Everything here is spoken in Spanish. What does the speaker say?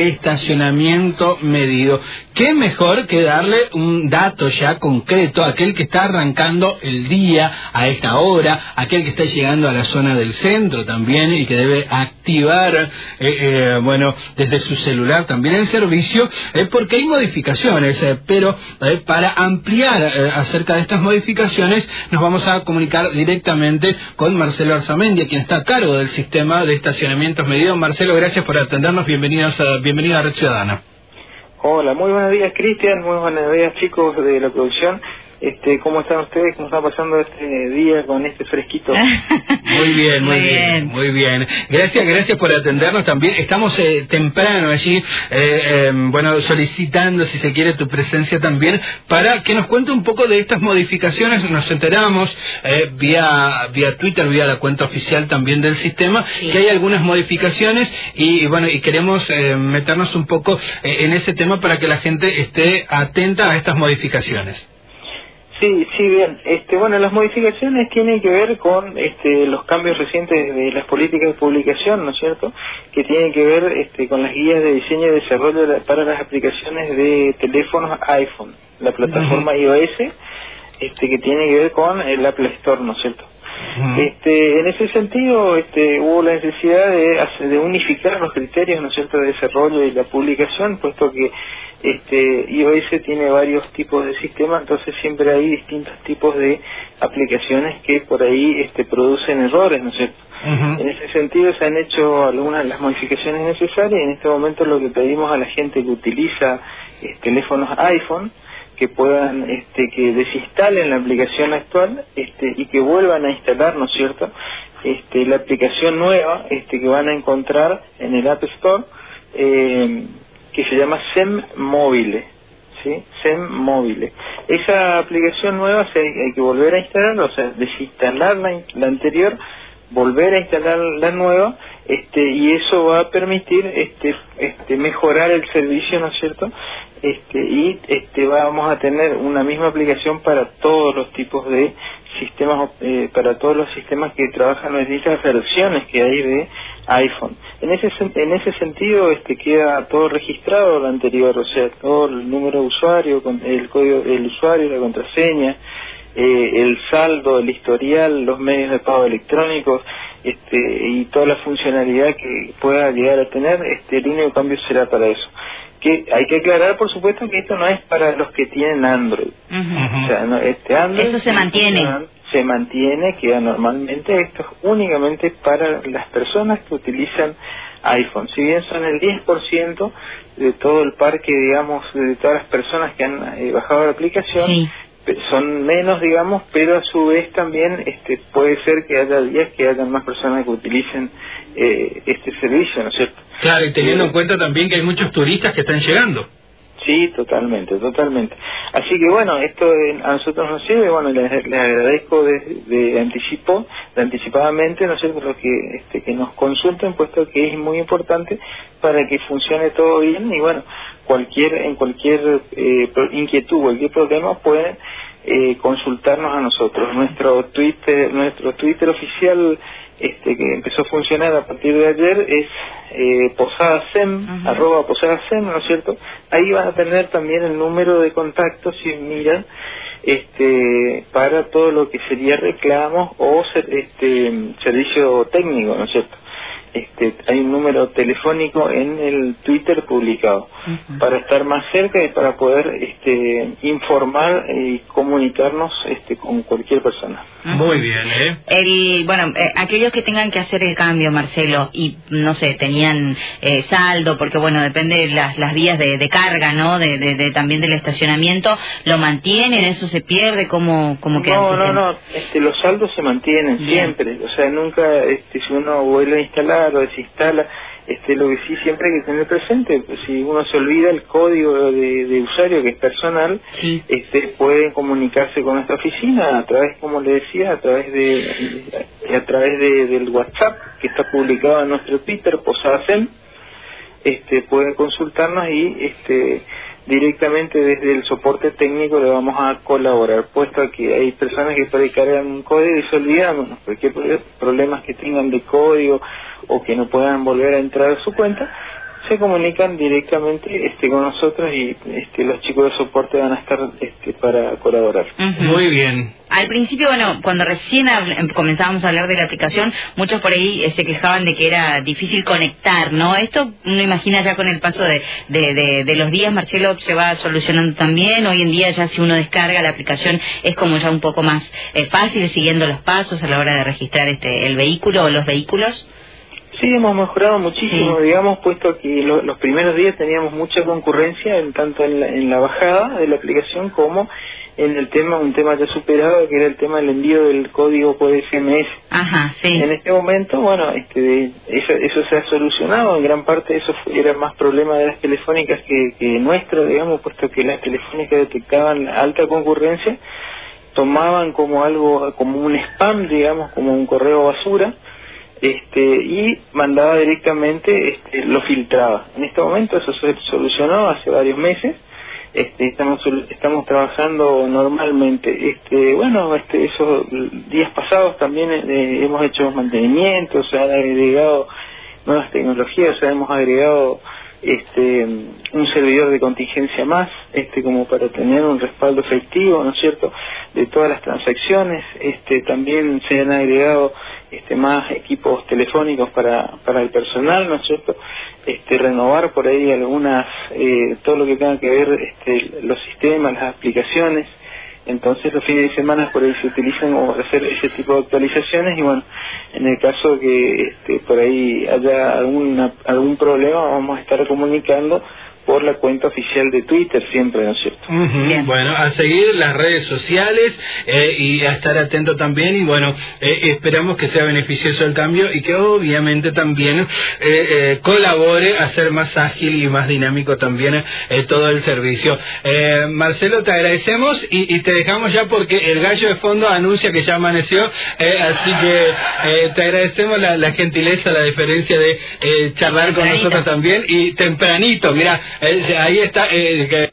estacionamiento medido. ¿Qué mejor que darle un dato ya concreto a aquel que está arrancando el día a esta hora, aquel que está llegando a la zona del centro también y que debe activar, eh, eh, bueno, desde su celular también el servicio, eh, porque hay modificaciones, pero para ampliar acerca de estas modificaciones nos vamos a comunicar directamente con Marcelo Arzamendia, quien está a cargo del sistema de estacionamientos medidos. Marcelo, gracias por atendernos, bienvenidos a, bienvenido a Red Ciudadana. Hola, muy buenos días Cristian, muy buenos días chicos de la producción. Este, ¿Cómo están ustedes? ¿Cómo está pasando este día con este fresquito? muy bien, muy, bien, muy bien. Gracias, gracias por atendernos también. Estamos eh, temprano allí, eh, em, bueno, solicitando, si se quiere, tu presencia también para que nos cuente un poco de estas modificaciones. Nos enteramos eh, vía vía Twitter, vía la cuenta oficial también del sistema, que hay algunas modificaciones y, bueno, y queremos meternos un poco en ese tema para que la gente esté atenta a estas modificaciones. Sí, sí, bien. Este, bueno, las modificaciones tienen que ver con este, los cambios recientes de las políticas de publicación, ¿no es cierto? Que tienen que ver este, con las guías de diseño y desarrollo para las aplicaciones de teléfonos iPhone, la plataforma iOS, este, que tiene que ver con el Apple Store, ¿no es cierto? Este, en ese sentido, este, hubo la necesidad de, de unificar los criterios, ¿no es cierto?, de desarrollo y la publicación, puesto que este, iOS tiene varios tipos de sistemas, entonces siempre hay distintos tipos de aplicaciones que por ahí este, producen errores, ¿no es cierto? En ese sentido se han hecho algunas de las modificaciones necesarias y en este momento lo que pedimos a la gente que utiliza eh, teléfonos iPhone que puedan este, que desinstalen la aplicación actual este, y que vuelvan a instalar, ¿no es cierto? Este, la aplicación nueva este, que van a encontrar en el App Store eh, que se llama SEM Móvil, ¿sí? SEM. Esa aplicación nueva se, hay que volver a instalar, o sea, desinstalar la, anterior, volver a instalar la nueva, este, y eso va a permitir este, este, mejorar el servicio, ¿no es cierto? Este, y este, vamos a tener una misma aplicación para todos los tipos de sistemas, eh, para todos los sistemas que trabajan en distintas versiones que hay de iPhone. En ese, en ese sentido este, queda todo registrado lo anterior, o sea, todo el número de usuario, el código del usuario, la contraseña, eh, el saldo, el historial, los medios de pago electrónicos este, y toda la funcionalidad que pueda llegar a tener, este, el único cambio será para eso. Que hay que aclarar, por supuesto, que esto no es para los que tienen Android. o sea, este Android eso se mantiene se mantiene, que normalmente esto es únicamente para las personas que utilizan iPhone. Si bien son el 10% de todo el parque, digamos, de todas las personas que han eh, bajado la aplicación, son menos, digamos, pero a su vez también este, puede ser que haya días que haya más personas que utilicen eh, este servicio, ¿no es cierto? Claro, y teniendo en cuenta también que hay muchos turistas que están llegando. Sí, totalmente, totalmente. Así que bueno, esto a nosotros nos sirve, bueno, les, agradezco de, de, anticipo, de anticipadamente, no sé, por lo que, este, que nos consulten, puesto que es muy importante para que funcione todo bien y bueno, cualquier, en cualquier eh, inquietud, cualquier problema pueden eh, consultarnos a nosotros. Nuestro Twitter, nuestro Twitter oficial este, que empezó a funcionar a partir de ayer es eh, posadasem, arroba posadasem, ¿no es cierto? Ahí van a tener también el número de contactos si miran este, para todo lo que sería reclamos o este, servicio técnico, ¿no es cierto? Este, hay un número telefónico en el Twitter publicado para estar más cerca y para poder este, informar y comunicarnos este, con cualquier persona. Muy bien, ¿eh? El, bueno, eh, aquellos que tengan que hacer el cambio, Marcelo, y no sé, tenían eh, saldo, porque bueno, depende de las, las vías de, carga, ¿no? De, también del estacionamiento, ¿lo mantienen? ¿Eso se pierde? ¿Cómo, cómo queda No, no, no, este, los saldos se mantienen siempre, o sea, nunca, este, si uno vuelve a instalar o desinstala, este, lo que sí siempre hay que tener presente, pues, si uno se olvida el código de, usuario que es personal, este, puede comunicarse con nuestra oficina a través, como le decía, a través de, a través de, del WhatsApp que está publicado en nuestro Twitter, Posadacen, este, pueden consultarnos y este, directamente desde el soporte técnico le vamos a colaborar, puesto que hay personas que por ahí cargan un código y se olvidan, cualquier problemas que tengan de código o que no puedan volver a entrar a su cuenta, se comunican directamente este, con nosotros y este, los chicos de soporte van a estar este, para colaborar. Muy bien. Al principio, bueno, cuando recién em, comenzábamos a hablar de la aplicación, muchos por ahí eh, se quejaban de que era difícil conectar, ¿no? Esto uno imagina ya con el paso de, de, los días, Marcelo, se va solucionando también. Hoy en día ya si uno descarga la aplicación es como ya un poco más eh, fácil siguiendo los pasos a la hora de registrar este el vehículo o los vehículos. Sí, hemos mejorado muchísimo, digamos, puesto que los primeros días teníamos mucha concurrencia, en tanto en la, bajada de la aplicación como en el tema, un tema ya superado, que era el tema del envío del código por SMS. Ajá, sí. En este momento, bueno, este, eso, eso se ha solucionado, en gran parte eso era más problema de las telefónicas que, que nuestro, digamos, puesto que las telefónicas detectaban alta concurrencia, tomaban como algo, como un spam, digamos, como un correo basura, este, y mandaba directamente, este, lo filtraba. En este momento eso se solucionó hace varios meses, este, estamos estamos trabajando normalmente. Este, bueno, este, esos días pasados también eh, hemos hecho mantenimiento, se han agregado nuevas tecnologías, o sea, hemos agregado este, un servidor de contingencia más, este, como para tener un respaldo efectivo, ¿no es cierto?, de todas las transacciones. Este, también se han agregado este, más equipos telefónicos para, para el personal, ¿no es cierto? Este, renovar por ahí algunas, eh, todo lo que tenga que ver este, los sistemas, las aplicaciones. Entonces los fines de semana por ahí se utilizan o hacer ese tipo de actualizaciones y bueno, en el caso que este, por ahí haya alguna, algún problema vamos a estar comunicando por la cuenta oficial de Twitter siempre, ¿no es cierto? Bueno, a seguir las redes sociales eh, y a estar atento también y bueno, eh, esperamos que sea beneficioso el cambio y que obviamente también eh, colabore a ser más ágil y más dinámico también todo el servicio. Marcelo, te agradecemos y, te dejamos ya porque el gallo de fondo anuncia que ya amaneció, así que te agradecemos la, gentileza, la diferencia de charlar con nosotros también y tempranito, mira, ahí está. Eh,